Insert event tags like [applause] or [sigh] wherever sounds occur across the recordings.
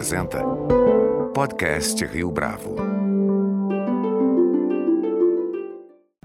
apresenta Podcast Rio Bravo.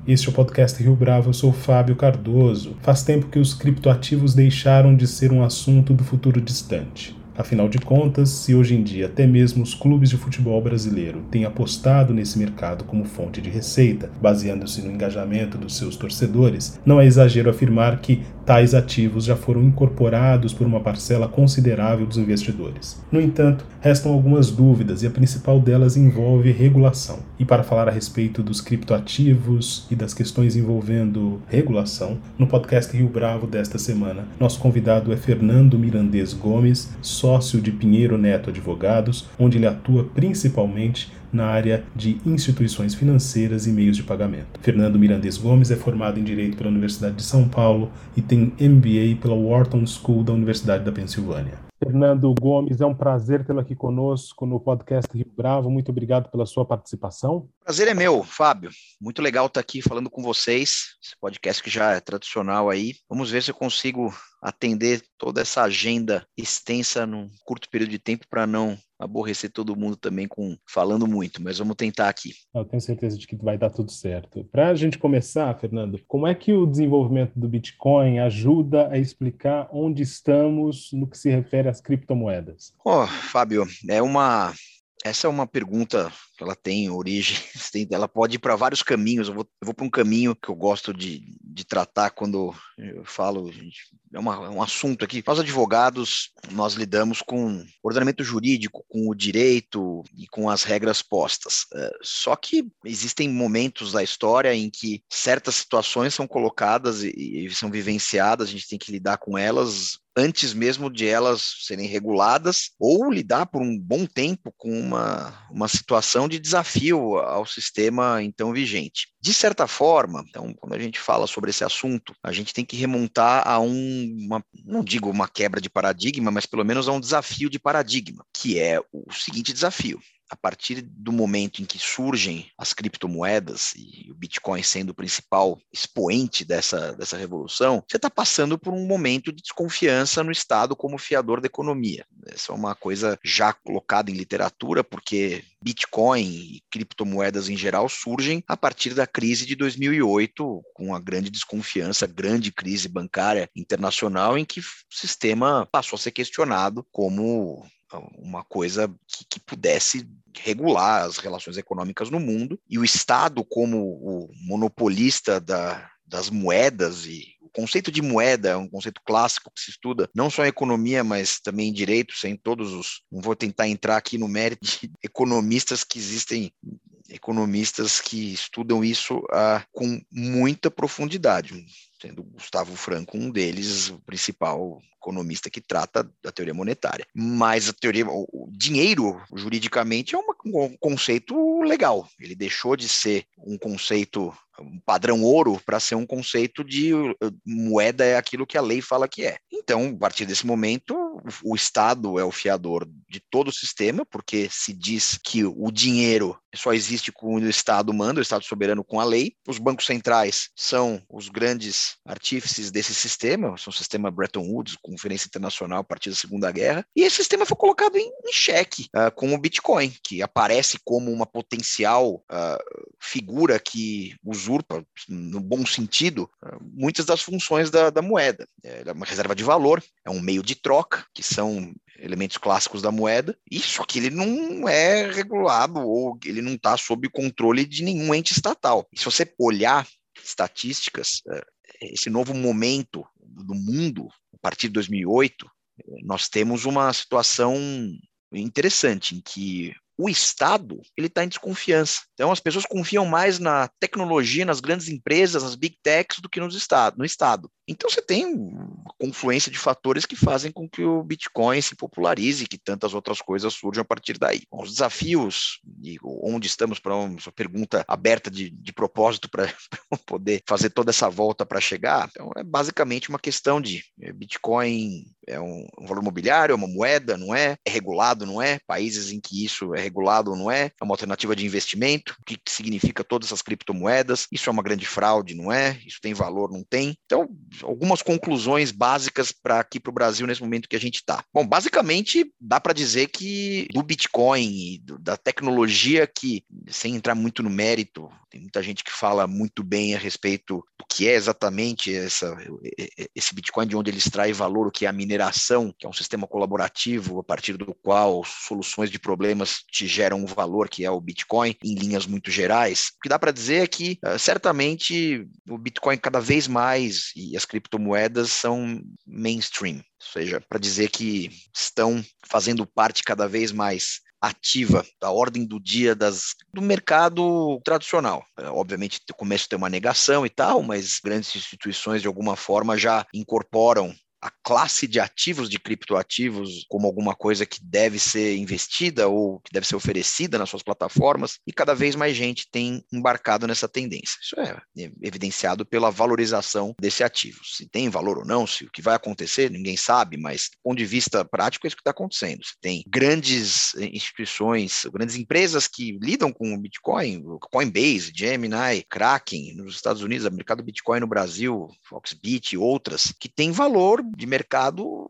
Este é o podcast Rio Bravo, eu sou Fábio Cardoso. Faz tempo que os criptoativos deixaram de ser um assunto do futuro distante. Afinal de contas, se hoje em dia até mesmo os clubes de futebol brasileiro têm apostado nesse mercado como fonte de receita, baseando-se no engajamento dos seus torcedores, não é exagero afirmar que tais ativos já foram incorporados por uma parcela considerável dos investidores. No entanto, restam algumas dúvidas e a principal delas envolve regulação. E para falar a respeito dos criptoativos e das questões envolvendo regulação, no podcast Rio Bravo desta semana, nosso convidado é Fernando Mirandês Gomes, sócio de Pinheiro Neto Advogados, onde ele atua principalmente na área de instituições financeiras e meios de pagamento. Fernando Mirandês Gomes é formado em Direito pela Universidade de São Paulo e tem MBA pela Wharton School da Universidade da Pensilvânia. Fernando Gomes, é um prazer tê-lo aqui conosco no podcast Rio Bravo. Muito obrigado pela sua participação. Prazer é meu, Fábio. Muito legal estar aqui falando com vocês. Esse podcast que já é tradicional aí. Vamos ver se eu consigo atender toda essa agenda extensa num curto período de tempo para não aborrecer todo mundo também com falando muito, mas vamos tentar aqui. Eu tenho certeza de que vai dar tudo certo. Para a gente começar, Fernando, como é que o desenvolvimento do Bitcoin ajuda a explicar onde estamos no que se refere às criptomoedas? Oh, Fábio, é uma essa é uma pergunta que ela tem origem, [laughs] ela pode ir para vários caminhos. Eu vou, vou para um caminho que eu gosto de, de tratar quando eu falo, é, uma, é um assunto aqui. Nós advogados, nós lidamos com ordenamento jurídico, com o direito e com as regras postas. É, só que existem momentos da história em que certas situações são colocadas e, e são vivenciadas, a gente tem que lidar com elas antes mesmo de elas serem reguladas, ou lidar por um bom tempo com uma, uma situação de desafio ao sistema então vigente. De certa forma, então, quando a gente fala sobre esse assunto, a gente tem que remontar a um, uma, não digo uma quebra de paradigma, mas pelo menos a um desafio de paradigma, que é o seguinte desafio a partir do momento em que surgem as criptomoedas e o Bitcoin sendo o principal expoente dessa, dessa revolução, você está passando por um momento de desconfiança no Estado como fiador da economia. Essa é uma coisa já colocada em literatura, porque Bitcoin e criptomoedas em geral surgem a partir da crise de 2008, com a grande desconfiança, grande crise bancária internacional, em que o sistema passou a ser questionado como uma coisa que, que, pudesse regular as relações econômicas no mundo, e o Estado, como o monopolista da, das moedas e o conceito de moeda é um conceito clássico que se estuda não só em economia, mas também em direito, sem todos os. Não vou tentar entrar aqui no mérito de economistas que existem economistas que estudam isso ah, com muita profundidade sendo Gustavo Franco um deles, o principal economista que trata da teoria monetária. Mas a teoria, o dinheiro, juridicamente, é um conceito legal. Ele deixou de ser um conceito um padrão ouro para ser um conceito de uh, moeda é aquilo que a lei fala que é. Então, a partir desse momento, o Estado é o fiador de todo o sistema, porque se diz que o dinheiro só existe quando o Estado manda, o Estado soberano com a lei. Os bancos centrais são os grandes artífices desse sistema, o sistema Bretton Woods, Conferência Internacional a partir da Segunda Guerra, e esse sistema foi colocado em, em xeque uh, com o Bitcoin, que aparece como uma potencial uh, figura que usurpa, no bom sentido, uh, muitas das funções da, da moeda. É uma reserva de valor, é um meio de troca, que são elementos clássicos da moeda, isso que ele não é regulado ou ele não está sob controle de nenhum ente estatal. E se você olhar estatísticas, é, esse novo momento do mundo, a partir de 2008, nós temos uma situação interessante em que o Estado ele está em desconfiança. Então as pessoas confiam mais na tecnologia, nas grandes empresas, nas big techs do que estado, no Estado. Então você tem uma confluência de fatores que fazem com que o Bitcoin se popularize que tantas outras coisas surjam a partir daí. Os desafios e onde estamos para uma pergunta aberta de, de propósito para [laughs] poder fazer toda essa volta para chegar, então é basicamente uma questão de eh, Bitcoin é um, um, valor mobiliário, é uma moeda, não é? É regulado, não é? Países em que isso é regulado, não é? É uma alternativa de investimento? O que, que significa todas essas criptomoedas? Isso é uma grande fraude, não é? Isso tem valor, não tem? Então, algumas conclusões básicas para aqui para o Brasil nesse momento que a gente está. Bom, basicamente dá para dizer que do Bitcoin do, da tecnologia que, sem entrar muito no mérito, tem muita gente que fala muito bem a respeito do que é exatamente essa, esse Bitcoin, de onde ele extrai valor, o que é a mineração, que é um sistema colaborativo a partir do qual soluções de problemas te geram um valor, que é o Bitcoin, em linhas muito gerais. O que dá para dizer é que, uh, certamente, o Bitcoin cada vez mais e as criptomoedas são mainstream, ou seja, para dizer que estão fazendo parte cada vez mais ativa da ordem do dia das, do mercado tradicional. É, obviamente, começa a ter uma negação e tal, mas grandes instituições, de alguma forma, já incorporam a classe de ativos, de criptoativos, como alguma coisa que deve ser investida ou que deve ser oferecida nas suas plataformas, e cada vez mais gente tem embarcado nessa tendência. Isso é evidenciado pela valorização desse ativo. Se tem valor ou não, se o que vai acontecer, ninguém sabe, mas do ponto de vista prático é isso que está acontecendo. Você tem grandes instituições, grandes empresas que lidam com o Bitcoin, Coinbase, Gemini, Kraken nos Estados Unidos, o mercado Bitcoin no Brasil, Foxbit e outras, que têm valor de mercado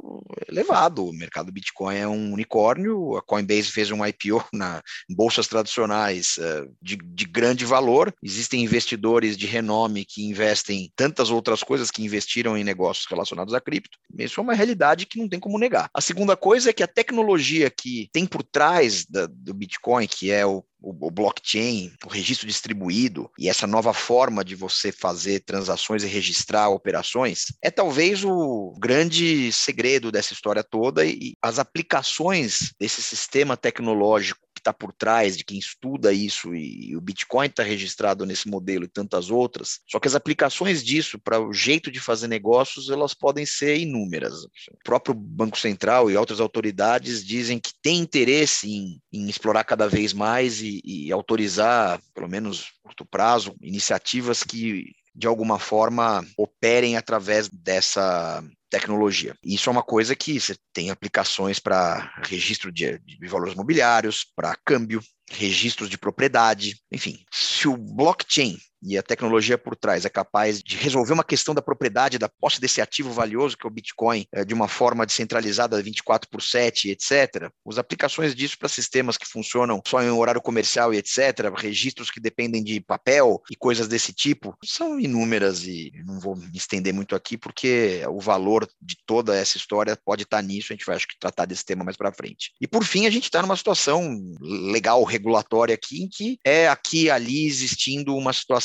elevado. O mercado Bitcoin é um unicórnio, a Coinbase fez um IPO [laughs] na bolsas tradicionais uh, de, de grande valor. Existem investidores de renome que investem tantas outras coisas que investiram em negócios relacionados a cripto. Isso é uma realidade que não tem como negar. A segunda coisa é que a tecnologia que tem por trás da, do Bitcoin, que é o o, blockchain, o registro distribuído e essa nova forma de você fazer transações e registrar operações é talvez o grande segredo dessa história toda e as aplicações desse sistema tecnológico está por trás, de quem estuda isso, e, o Bitcoin está registrado nesse modelo e tantas outras. Só que as aplicações disso para o jeito de fazer negócios, elas podem ser inúmeras. O próprio Banco Central e outras autoridades dizem que tem interesse em, em explorar cada vez mais e, e autorizar, pelo menos curto prazo, iniciativas que de alguma forma operem através dessa tecnologia. Isso é uma coisa que você tem aplicações para registro de, de valores mobiliários, para câmbio, registros de propriedade, enfim. Se o blockchain e a tecnologia por trás é capaz de resolver uma questão da propriedade, da posse desse ativo valioso que é o Bitcoin, é, de uma forma descentralizada, 24 por 7, etc. As aplicações disso para sistemas que funcionam só em horário comercial e etc., registros que dependem de papel e coisas desse tipo, são inúmeras e não vou me estender muito aqui porque o valor de toda essa história pode estar nisso, a gente vai acho que tratar desse tema mais para frente. E por fim, a gente está numa situação legal, regulatória aqui, em que é aqui ali existindo uma situação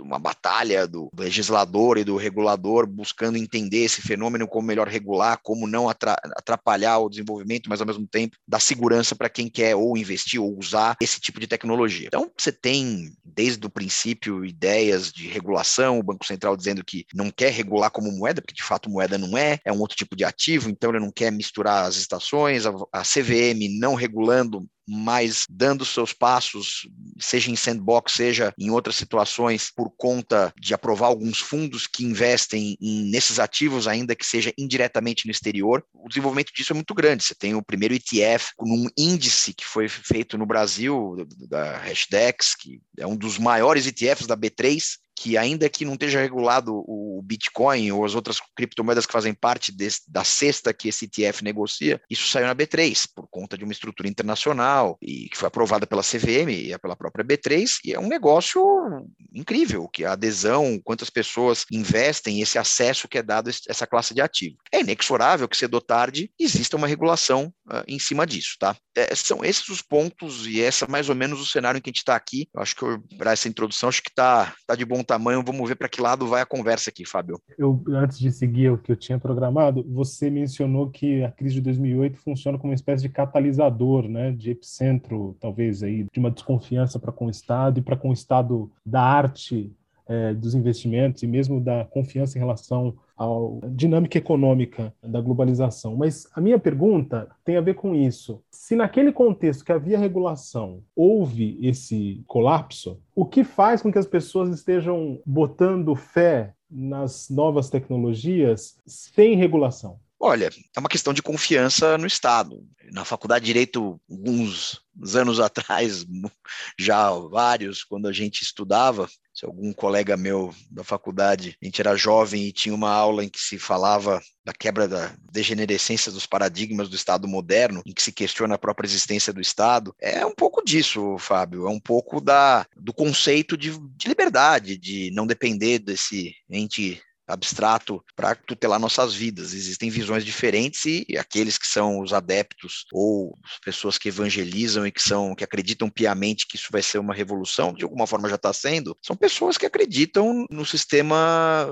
uma batalha do legislador e do regulador buscando entender esse fenômeno, como melhor regular, como não atrapalhar o desenvolvimento, mas ao mesmo tempo dar segurança para quem quer ou investir ou usar esse tipo de tecnologia. Então, você tem desde o princípio ideias de regulação, o Banco Central dizendo que não quer regular como moeda, porque de fato moeda não é, é um outro tipo de ativo, então ele não quer misturar as estações, a CVM não regulando mas dando seus passos, seja em sandbox, seja em outras situações, por conta de aprovar alguns fundos que investem em, nesses ativos, ainda que seja indiretamente no exterior. O desenvolvimento disso é muito grande. Você tem o primeiro ETF com um índice que foi feito no Brasil, da Hashdex, que é um dos maiores ETFs da B3, que ainda que não esteja regulado o Bitcoin ou as outras criptomoedas que fazem parte desse, da cesta que esse ETF negocia, isso saiu na B3 por conta de uma estrutura internacional e que foi aprovada pela CVM e pela própria B3 e é um negócio incrível que a adesão, quantas pessoas investem, esse acesso que é dado a essa classe de ativo. É inexorável que cedo ou tarde exista uma regulação uh, em cima disso, tá? É, são esses os pontos e essa é mais ou menos o cenário em que a gente está aqui. Eu acho que para essa introdução acho que está tá de bom tamanho. Vamos ver para que lado vai a conversa aqui, Fábio. Eu, antes de seguir o que eu tinha programado, você mencionou que a crise de 2008 funciona como uma espécie de catalisador, né, de epicentro, talvez, aí, de uma desconfiança para com o Estado e para com o Estado da arte é, dos investimentos e mesmo da confiança em relação à dinâmica econômica da globalização. Mas a minha pergunta tem a ver com isso. Se naquele contexto que havia regulação houve esse colapso, o que faz com que as pessoas estejam botando fé nas novas tecnologias sem regulação? Olha, é uma questão de confiança no Estado. Na faculdade de Direito, alguns anos atrás, [laughs] já vários, quando a gente estudava, se algum colega meu da faculdade, a gente era jovem e tinha uma aula em que se falava da quebra da degenerescência dos paradigmas do Estado moderno, em que se questiona a própria existência do Estado, é um pouco disso, Fábio, é um pouco da, do conceito de, de liberdade, de não depender desse ente abstrato para tutelar nossas vidas. Existem visões diferentes e aqueles que são os adeptos ou as pessoas que evangelizam e que são que acreditam piamente que isso vai ser uma revolução, de alguma forma já está sendo, são pessoas que acreditam no sistema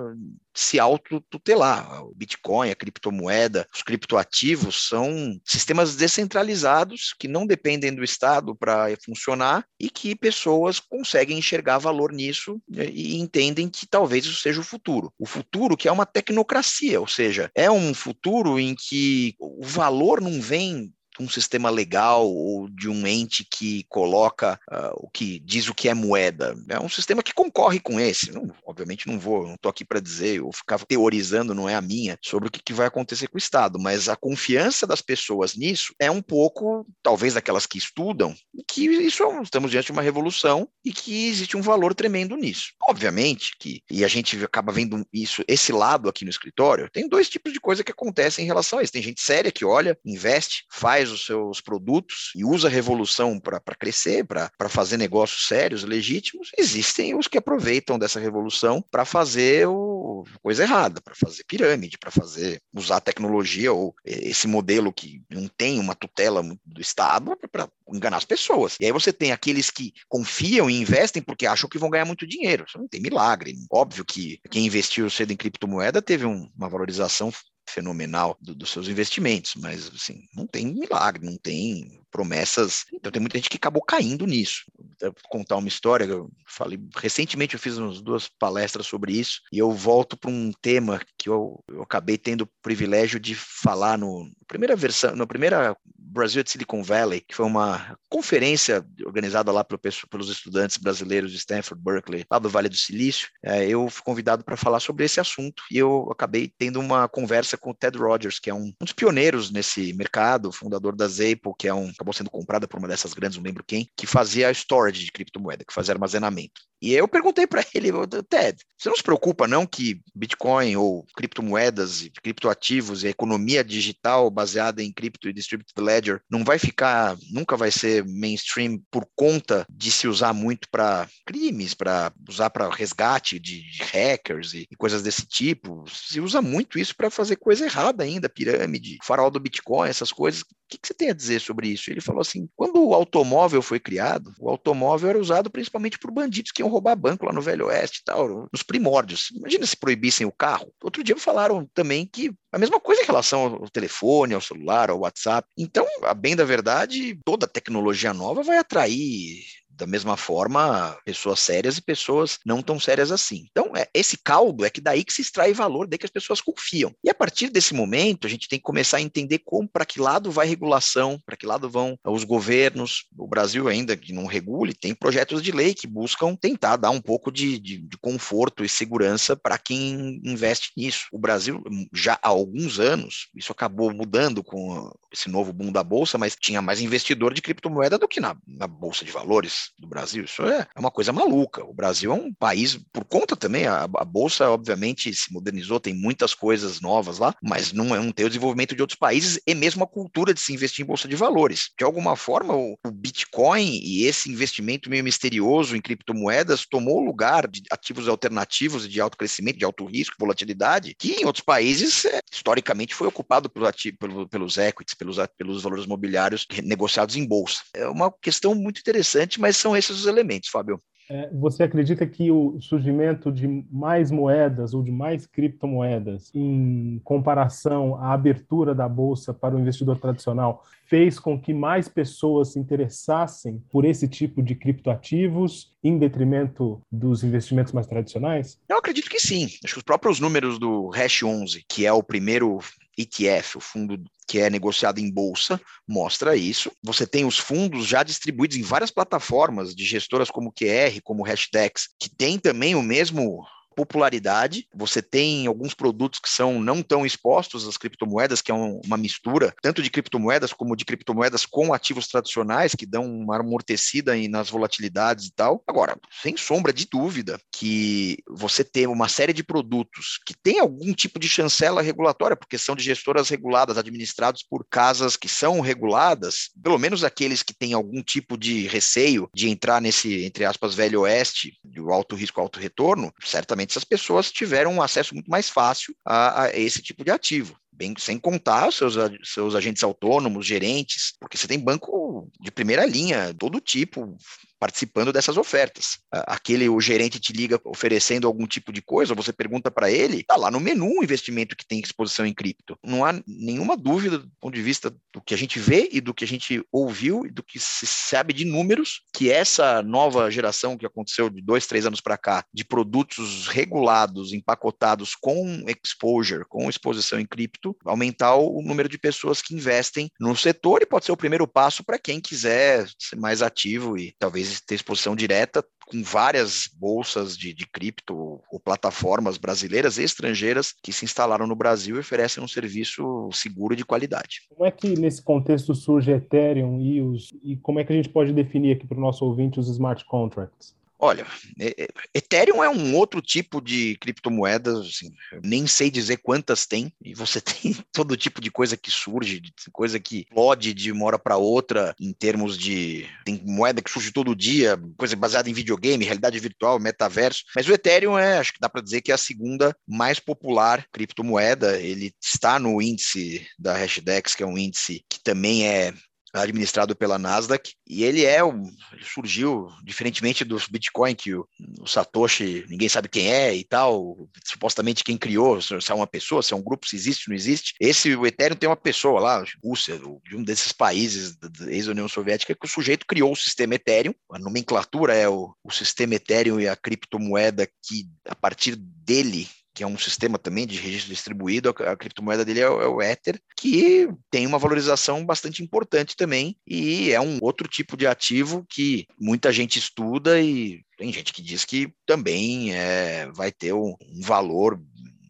se autotutelar. O Bitcoin, a criptomoeda, os criptoativos são sistemas descentralizados que não dependem do Estado para funcionar e que pessoas conseguem enxergar valor nisso e entendem que talvez isso seja o futuro. O futuro que é uma tecnocracia, ou seja, é um futuro em que o valor não vem um sistema legal ou de um ente que coloca uh, o que diz o que é moeda. É um sistema que concorre com esse. Não, obviamente não vou, não estou aqui para dizer ou ficar teorizando, não é a minha, sobre o que, que vai acontecer com o Estado, mas a confiança das pessoas nisso é um pouco, talvez daquelas que estudam, que isso é estamos diante de uma revolução e que existe um valor tremendo nisso. Obviamente que, e a gente acaba vendo isso, esse lado aqui no escritório, tem dois tipos de coisa que acontecem em relação a isso. Tem gente séria que olha, investe, faz os seus produtos e usa a revolução para crescer, para fazer negócios sérios, legítimos, existem os que aproveitam dessa revolução para fazer o, coisa errada, para fazer pirâmide, para fazer usar tecnologia ou esse modelo que não tem uma tutela do Estado para enganar as pessoas. E aí você tem aqueles que confiam e investem porque acham que vão ganhar muito dinheiro. Isso não tem milagre. Óbvio que quem investiu cedo em criptomoeda teve um, uma valorização fenomenal do, dos seus investimentos, mas assim, não tem milagre, não tem promessas. Então tem muita gente que acabou caindo nisso. Vou contar uma história, eu falei recentemente eu fiz umas duas palestras sobre isso e eu volto para um tema que eu, eu acabei tendo o privilégio de falar no primeira versão, na primeira Brasil de Silicon Valley, que foi uma conferência organizada lá pelo, pelos estudantes brasileiros de Stanford, Berkeley, lá do Vale do Silício. É, eu fui convidado para falar sobre esse assunto e eu acabei tendo uma conversa com o Ted Rogers, que é um, um dos pioneiros nesse mercado, fundador da Apple, que é um acabou sendo comprada por uma dessas grandes, não lembro quem, que fazia storage de criptomoeda, que fazia armazenamento. E eu perguntei para ele, Ted, você não se preocupa não que Bitcoin ou criptomoedas, criptoativos e economia digital baseada em cripto e distributed ledger não vai ficar, nunca vai ser mainstream por conta de se usar muito para crimes, para usar para resgate de, de hackers e, e, coisas desse tipo. Se usa muito isso para fazer coisa errada ainda, pirâmide, farol do Bitcoin, essas coisas. O que, que você tem a dizer sobre isso? Ele falou assim: quando o automóvel foi criado, o automóvel era usado principalmente por bandidos que iam roubar banco lá no Velho Oeste e tal, nos primórdios. Imagina se proibissem o carro. Outro dia falaram também que a mesma coisa em relação ao telefone, ao celular, ao WhatsApp. Então, a bem da verdade, toda tecnologia nova vai atrair da mesma forma, pessoas sérias e pessoas não tão sérias assim. Então, é, esse caldo é que daí que se extrai valor, daí que as pessoas confiam. E a partir desse momento, a gente tem que começar a entender como, para que lado vai regulação, para que lado vão os governos. O Brasil ainda que não regule, tem projetos de lei que buscam tentar dar um pouco de, de, de conforto e segurança para quem investe nisso. O Brasil, já há alguns anos, isso acabou mudando com esse novo boom da Bolsa, mas tinha mais investidor de criptomoeda do que na, na Bolsa de Valores do Brasil. Isso é, é uma coisa maluca. O Brasil é um país, por conta também, a, a Bolsa, obviamente, se modernizou, tem muitas coisas novas lá, mas não, é, não tem o desenvolvimento de outros países e mesmo a cultura de se investir em Bolsa de Valores. De alguma forma, o, o Bitcoin e esse investimento meio misterioso em criptomoedas tomou o lugar de ativos alternativos de alto crescimento, de alto risco, volatilidade, que em outros países, é, historicamente, foi ocupado pelo ativo, pelo, pelos equities, pelos, pelos valores imobiliários negociados em bolsa. É uma questão muito interessante, mas são esses os elementos, Fábio. É, você acredita que o surgimento de mais moedas ou de mais criptomoedas, em comparação à abertura da bolsa para o investidor tradicional, fez com que mais pessoas se interessassem por esse tipo de criptoativos em detrimento dos investimentos mais tradicionais? Eu acredito que sim. Acho que os próprios números do Hash 11, que é o primeiro ETF, o fundo que é negociado em bolsa, mostra isso. Você tem os fundos já distribuídos em várias plataformas de gestoras como QR, como Hashdex, que tem também o mesmo popularidade. Você tem alguns produtos que são não tão expostos às criptomoedas, que é um, uma mistura tanto de criptomoedas como de criptomoedas com ativos tradicionais, que dão uma amortecida nas volatilidades e tal. Agora, sem sombra de dúvida que você tem uma série de produtos que tem algum tipo de chancela regulatória, porque são de gestoras reguladas, administrados por casas que são reguladas, pelo menos aqueles que têm algum tipo de receio de entrar nesse, entre aspas, velho oeste, do alto risco, alto retorno, certamente essas pessoas tiveram um acesso muito mais fácil a, a esse tipo de ativo bem, sem contar seus, seus agentes autônomos, gerentes, porque você tem banco de primeira linha, todo tipo, participando dessas ofertas. Aquele o gerente te liga oferecendo algum tipo de coisa, você pergunta para ele, tá lá no menu o investimento que tem exposição em cripto. Não há nenhuma dúvida do ponto de vista do que a gente vê e do que a gente ouviu e do que se sabe de números, que essa nova geração que aconteceu de dois, três anos para cá, de produtos regulados, empacotados com exposure, com exposição em cripto, aumentar o número de pessoas que investem no setor e pode ser o primeiro passo para quem quiser ser mais ativo e talvez ter exposição direta com várias bolsas de, de cripto ou plataformas brasileiras e estrangeiras que se instalaram no Brasil e oferecem um serviço seguro de qualidade. Como é que nesse contexto surge Ethereum e, os, e como é que a gente pode definir aqui para o nosso ouvinte os smart contracts? Olha, Ethereum é um outro tipo de criptomoedas, assim, nem sei dizer quantas tem, e você [laughs] tem todo tipo de coisa que surge, coisa que explode de uma hora para outra, em termos de. Tem moeda que surge todo dia, coisa baseada em videogame, realidade virtual, metaverso. Mas o Ethereum é, acho que dá para dizer que é a segunda mais popular criptomoeda. Ele está no índice da Hashdex, que é um índice que também é administrado pela Nasdaq, e ele é um, ele surgiu diferentemente dos Bitcoin que o, o, Satoshi ninguém sabe quem é e tal, supostamente quem criou, se é uma pessoa, se é um grupo, se existe, não existe. Esse o Ethereum tem uma pessoa lá, Rússia, de um desses países da ex-União Soviética que o sujeito criou o sistema Ethereum. A nomenclatura é o, o sistema Ethereum e a criptomoeda que a partir dele que é um sistema também de registro distribuído, a, criptomoeda dele é, é, o Ether, que tem uma valorização bastante importante também, e é um outro tipo de ativo que muita gente estuda e tem gente que diz que também é, vai ter um, um valor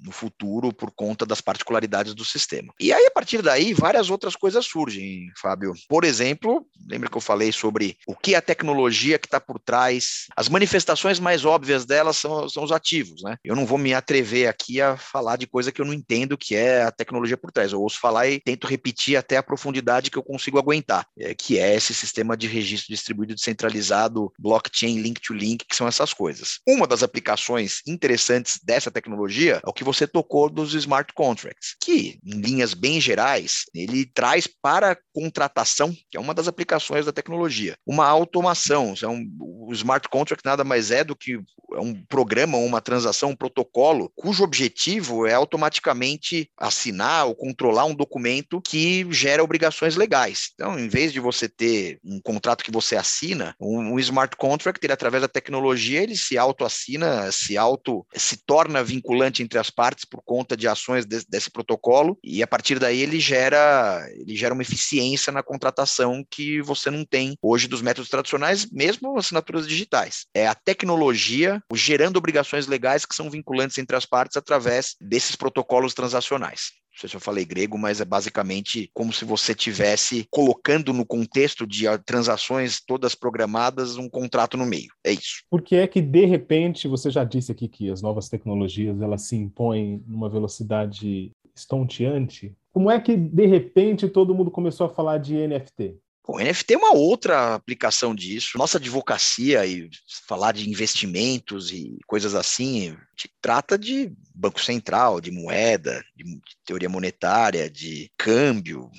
no futuro por conta das particularidades do sistema. E aí, a partir daí, várias outras coisas surgem, Fábio. Por exemplo, lembra que eu falei sobre o que a tecnologia que está por trás, as manifestações mais óbvias delas são, são os ativos, né? Eu não vou me atrever aqui a falar de coisa que eu não entendo que é a tecnologia por trás. Eu ouço falar e tento repetir até a profundidade que eu consigo aguentar, é, que é esse sistema de registro distribuído descentralizado, blockchain, link to link, que são essas coisas. Uma das aplicações interessantes dessa tecnologia é o que você tocou dos smart contracts, que, em linhas bem gerais, ele traz para contratação, que é uma das aplicações da tecnologia, uma automação. O smart contract nada mais é do que um programa, uma transação, um protocolo, cujo objetivo é automaticamente assinar ou controlar um documento que gera obrigações legais. Então, em vez de você ter um contrato que você assina, um, um smart contract, ele, através da tecnologia, ele se auto-assina, se auto se torna vinculante entre as partes por conta de ações de, desse protocolo, e a partir daí ele gera, ele gera uma eficiência na contratação que você não tem hoje dos métodos tradicionais, mesmo assinaturas digitais. É a tecnologia gerando obrigações legais que são vinculantes entre as partes através desses protocolos transacionais não sei se eu falei grego, mas é basicamente como se você tivesse colocando no contexto de transações todas programadas um contrato no meio. É isso. Por que é que de repente você já disse aqui que as novas tecnologias elas se impõem numa velocidade estonteante? Como é que de repente todo mundo começou a falar de NFT? O NFT é uma outra aplicação disso. Nossa advocacia e falar de investimentos e coisas assim, trata de banco central, de moeda, de, teoria monetária, de câmbio,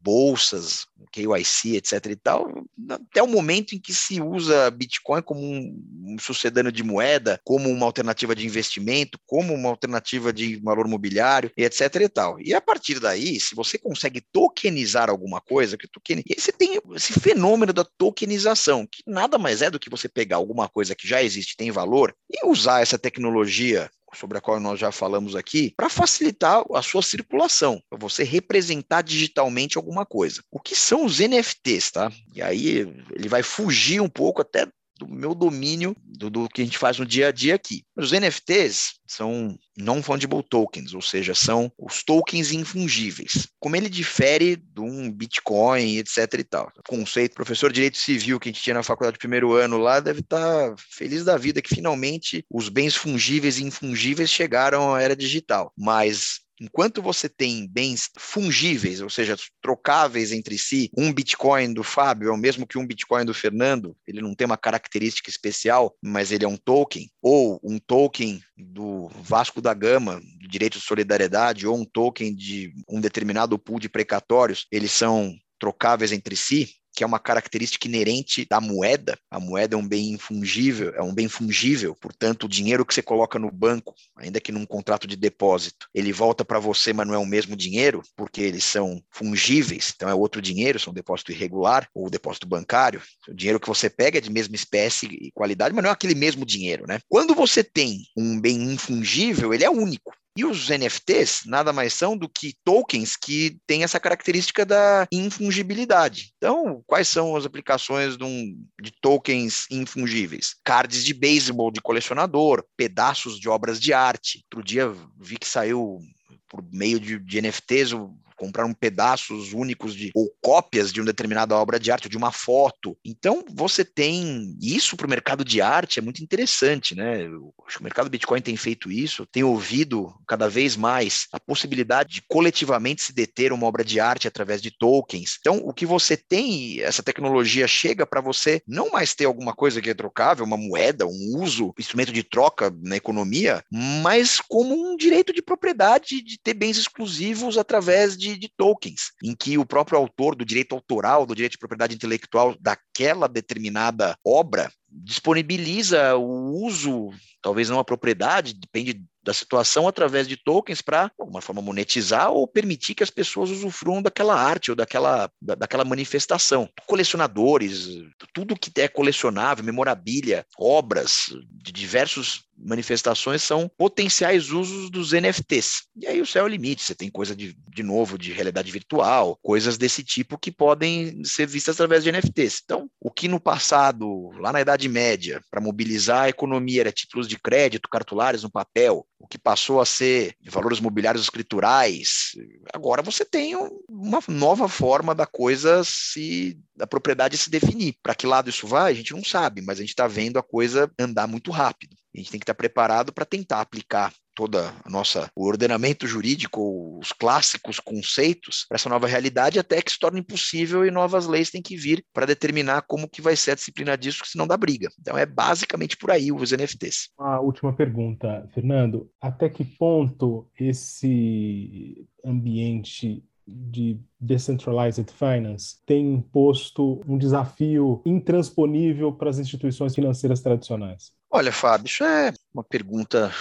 bolsas, KYC, etc. e tal, até o momento em que se usa Bitcoin como um, um sucedâneo de moeda, como uma alternativa de investimento, como uma alternativa de valor mobiliário, etc. e tal. E a partir daí, se você consegue tokenizar alguma coisa, que token... e aí você tem esse fenômeno da tokenização, que nada mais é do que você pegar alguma coisa que já existe, tem valor, e usar essa tecnologia sobre a qual nós já falamos aqui, para facilitar a sua circulação, para você representar digitalmente alguma coisa. O que são os NFTs, tá? E aí ele vai fugir um pouco até do meu domínio do, do, que a gente faz no dia a dia aqui. Os NFTs são non-fungible tokens, ou seja, são os tokens infungíveis. Como ele difere de um Bitcoin, etc e tal. O conceito, professor de Direito Civil que a gente tinha na faculdade de primeiro ano lá, deve estar tá feliz da vida que finalmente os bens fungíveis e infungíveis chegaram à era digital. Mas Enquanto você tem bens fungíveis, ou seja, trocáveis entre si, um Bitcoin do Fábio é o mesmo que um Bitcoin do Fernando, ele não tem uma característica especial, mas ele é um token, ou um token do Vasco da Gama, de direito de solidariedade, ou um token de um determinado pool de precatórios, eles são trocáveis entre si, que é uma característica inerente da moeda. A moeda é um bem infungível, é um bem fungível, portanto, o dinheiro que você coloca no banco, ainda que num contrato de depósito, ele volta para você, mas não é o mesmo dinheiro, porque eles são fungíveis, então é outro dinheiro, são depósito irregular ou depósito bancário. O dinheiro que você pega é de mesma espécie e qualidade, mas não é aquele mesmo dinheiro, né? Quando você tem um bem infungível, ele é único. E os NFTs nada mais são do que tokens que têm essa característica da infungibilidade. Então, quais são as aplicações de, um, de tokens infungíveis? Cards de beisebol de colecionador, pedaços de obras de arte. Outro dia vi que saiu por meio de, de NFTs compraram pedaços únicos de ou cópias de uma determinada obra de arte, ou de uma foto. Então, você tem isso para o mercado de arte é muito interessante, né? Eu acho que o mercado Bitcoin tem feito isso, tem ouvido cada vez mais a possibilidade de coletivamente se deter uma obra de arte através de tokens. Então, o que você tem, essa tecnologia chega para você não mais ter alguma coisa que é trocável, uma moeda, um uso, instrumento de troca na economia, mas como um direito de propriedade de ter bens exclusivos através de de, de tokens, em que o próprio autor do direito autoral, do direito de propriedade intelectual daquela determinada obra, disponibiliza o uso, talvez não a propriedade, depende da situação através de tokens para, de alguma forma, monetizar ou permitir que as pessoas usufruam daquela arte ou daquela, da, daquela manifestação. Colecionadores, tudo que é colecionável, memorabilia, obras de diversos manifestações são potenciais usos dos NFTs. E aí o céu é o limite, você tem coisa de, de novo de realidade virtual, coisas desse tipo que podem ser vistas através de NFTs. Então, o que no passado, lá na Idade Média, para mobilizar a economia era títulos de crédito, cartulares no papel, o que passou a ser valores mobiliários escriturais, agora você tem uma nova forma da coisa se da propriedade se definir. Para que lado isso vai, a gente não sabe, mas a gente está vendo a coisa andar muito rápido. A gente tem que estar preparado para tentar aplicar toda a nossa o ordenamento jurídico, os clássicos conceitos para essa nova realidade até que se torne impossível e novas leis têm que vir para determinar como que vai ser a disciplina disso, que senão dá briga. Então é basicamente por aí os NFTs. Uma última pergunta, Fernando, até que ponto esse ambiente de Decentralized Finance tem imposto um desafio intransponível para as instituições financeiras tradicionais? Olha, Fábio, isso é uma pergunta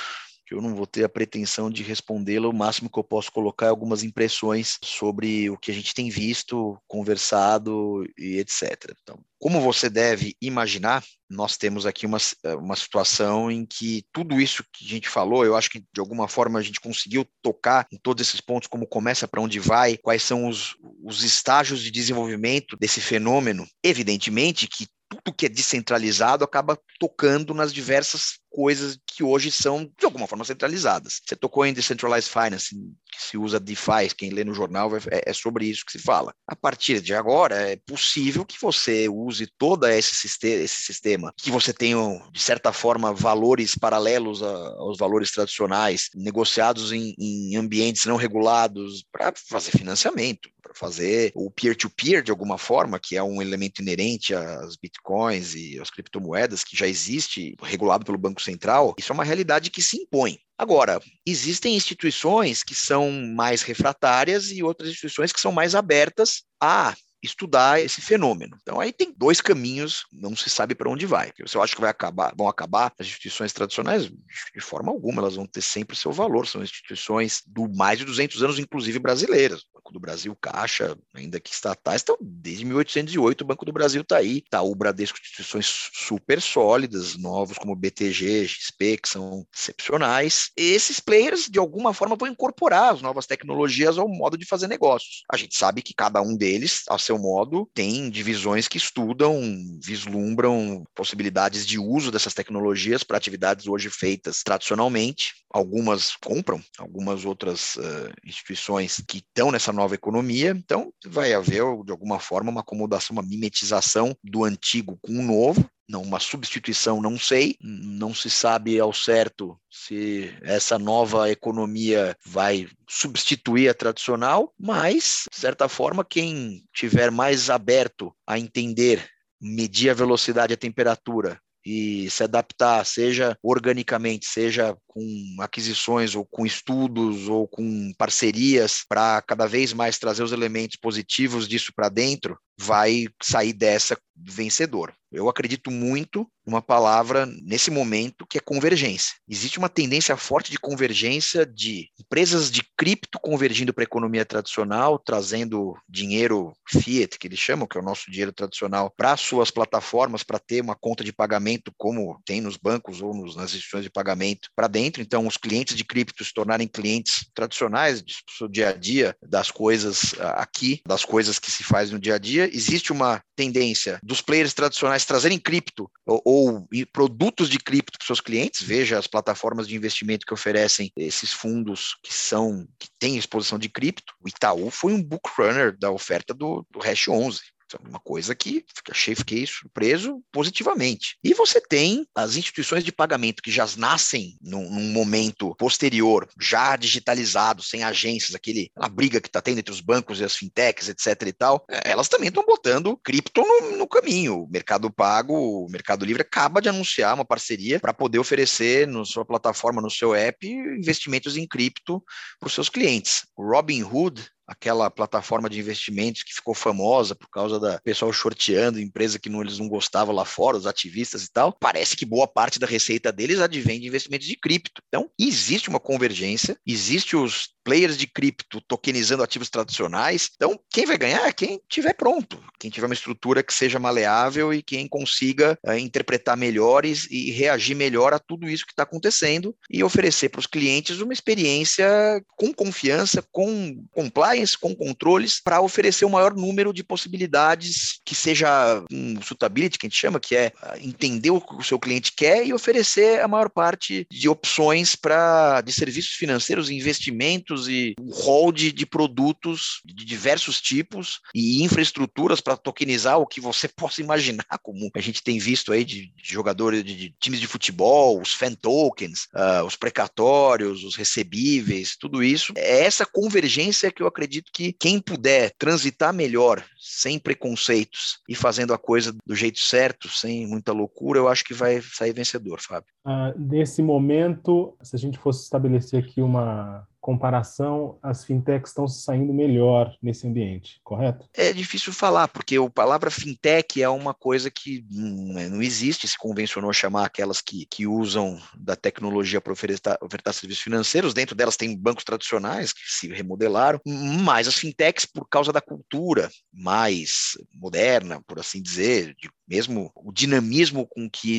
que eu não vou ter a pretensão de respondê-la. O máximo que eu posso colocar é algumas impressões sobre o que a gente tem visto, conversado e etc. Então, como você deve imaginar, nós temos aqui uma, uma situação em que tudo isso que a gente falou, eu acho que de alguma forma a gente conseguiu tocar em todos esses pontos, como começa, para onde vai, quais são os, os estágios de desenvolvimento desse fenômeno. Evidentemente que tudo que é descentralizado acaba tocando nas diversas coisas que hoje são, de alguma forma, centralizadas. Você tocou em Decentralized Finance, que se usa DeFi, quem lê no jornal é, é sobre isso que se fala. A partir de agora, é possível que você use todo esse sistema, esse sistema que você tenha, de certa forma, valores paralelos aos valores tradicionais, negociados em, em ambientes não regulados, para fazer financiamento, fazer o peer-to-peer -peer, de alguma forma, que é um elemento inerente às bitcoins e às criptomoedas, que já existe, regulado pelo Banco Central, isso é uma realidade que se impõe. Agora, existem instituições que são mais refratárias e outras instituições que são mais abertas a estudar esse fenômeno. Então aí tem dois caminhos, não se sabe para onde vai. Você acha que vai acabar, vão acabar as instituições tradicionais? De forma alguma, elas vão ter sempre seu valor. São instituições do mais de 200 anos, inclusive brasileiras. O do Brasil, Caixa, ainda que estatais, estão desde 1808 o Banco do Brasil está aí, tá o Bradesco, instituições super sólidas, novos como BTG, XP, que são excepcionais. Esses players, de alguma forma, vão incorporar as novas tecnologias ao modo de fazer negócios. A gente sabe que cada um deles, a seu modo, tem divisões que estudam, vislumbram possibilidades de uso dessas tecnologias para atividades hoje feitas tradicionalmente. Algumas compram, algumas outras uh, instituições que estão nessa nova economia. Então, vai haver, de alguma forma, uma acomodação, uma mimetização do antigo com o novo, não uma substituição, não sei, não se sabe ao certo se essa nova economia vai substituir a tradicional, mas de certa forma quem tiver mais aberto a entender, medir a velocidade e a temperatura e se adaptar, seja organicamente, seja com aquisições ou com estudos ou com parcerias para cada vez mais trazer os elementos positivos disso para dentro, vai sair dessa vencedor. Eu acredito muito numa palavra nesse momento que é convergência. Existe uma tendência forte de convergência de empresas de cripto convergindo para a economia tradicional, trazendo dinheiro fiat, que eles chamam, que é o nosso dinheiro tradicional, para suas plataformas, para ter uma conta de pagamento como tem nos bancos ou nos, nas instituições de pagamento para dentro. Então, os clientes de cripto se tornarem clientes tradicionais do dia a dia, das coisas aqui, das coisas que se faz no dia a dia. Existe uma tendência dos players tradicionais trazerem cripto ou, ou produtos de cripto para seus clientes, veja as plataformas de investimento que oferecem esses fundos que são que têm exposição de cripto. O Itaú foi um book runner da oferta do, do Hash 11. É uma coisa que achei, fiquei surpreso positivamente. E você tem as instituições de pagamento que já nascem num, num momento posterior, já digitalizado, sem agências, aquele, a briga que está tendo entre os bancos e as fintechs, etc. e tal, é, elas também estão botando cripto no, no, caminho. O Mercado Pago, o Mercado Livre acaba de anunciar uma parceria para poder oferecer na sua plataforma, no seu app, investimentos em cripto para os seus clientes. O Robinhood aquela plataforma de investimentos que ficou famosa por causa da pessoal shorteando empresa que não, eles não gostavam lá fora, os ativistas e tal, parece que boa parte da receita deles advém de investimentos de cripto. Então, existe uma convergência, existe os players de cripto tokenizando ativos tradicionais. Então, quem vai ganhar é quem tiver pronto, quem tiver uma estrutura que seja maleável e quem consiga uh, interpretar melhores e reagir melhor a tudo isso que está acontecendo e oferecer para os clientes uma experiência com confiança, com compliance, com controles, para oferecer o maior número de possibilidades que seja um suitability, que a gente chama, que é uh, entender o que o seu cliente quer e oferecer a maior parte de opções para de serviços financeiros, investimentos e um hall de, de produtos de diversos tipos e infraestruturas para tokenizar o que você [laughs] possa imaginar, como a gente tem visto aí de, de jogadores de, de, times de futebol, os fan tokens, uh, os precatórios, os recebíveis, tudo isso. É essa convergência que eu acredito que quem puder transitar melhor, sem preconceitos e fazendo a coisa do jeito certo, sem muita loucura, eu acho que vai sair vencedor, Fábio. Uh, nesse momento, se a gente fosse estabelecer aqui uma comparação, as fintechs estão saindo melhor nesse ambiente, correto? É difícil falar, porque a palavra fintech é uma coisa que não, não existe, se convencionou chamar aquelas que, que usam da tecnologia para ofertar, ofertar serviços financeiros, dentro delas tem bancos tradicionais que se remodelaram, mas as fintechs, por causa da cultura mais moderna, por assim dizer, de mesmo o dinamismo com que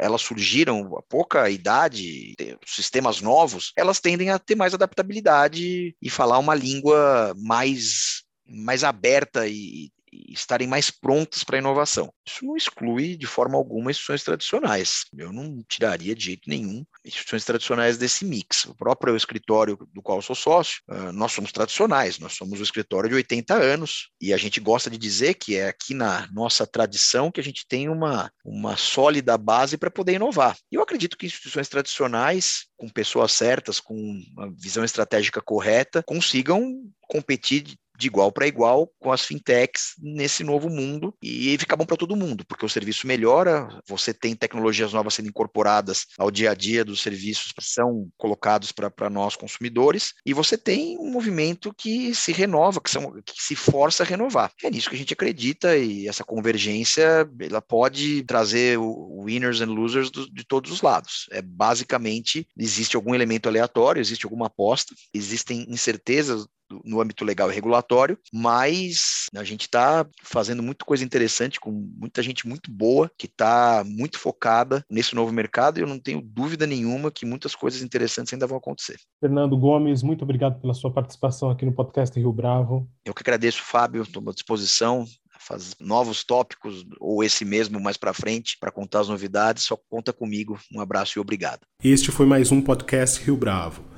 elas surgiram a pouca idade, sistemas novos, elas tendem a ter mais adaptabilidade e falar uma língua mais mais aberta e, estarem mais prontas para a inovação. Isso não exclui de forma alguma instituições tradicionais. Eu não tiraria de jeito nenhum instituições tradicionais desse mix. O próprio escritório do qual sou sócio, uh, nós somos tradicionais, nós somos um escritório de 80 anos e a gente gosta de dizer que é aqui na nossa tradição que a gente tem uma, uma sólida base para poder inovar. E eu acredito que instituições tradicionais, com pessoas certas, com uma visão estratégica correta, consigam competir de igual para igual com as fintechs nesse novo mundo e fica bom para todo mundo, porque o serviço melhora, você tem tecnologias novas sendo incorporadas ao dia a dia dos serviços que são colocados para nós consumidores e você tem um movimento que se renova, que, são, que se força a renovar. É nisso que a gente acredita e essa convergência ela pode trazer winners and losers do, de todos os lados. É basicamente existe algum elemento aleatório, existe alguma aposta, existem incertezas no âmbito legal e regulatório, mas a gente está fazendo muita coisa interessante com muita gente muito boa que está muito focada nesse novo mercado e eu não tenho dúvida nenhuma que muitas coisas interessantes ainda vão acontecer. Fernando Gomes, muito obrigado pela sua participação aqui no podcast Rio Bravo. Eu que agradeço, Fábio, estou à disposição faz novos tópicos ou esse mesmo mais para frente para contar as novidades, só conta comigo. Um abraço e obrigado. Este foi mais um podcast Rio Bravo.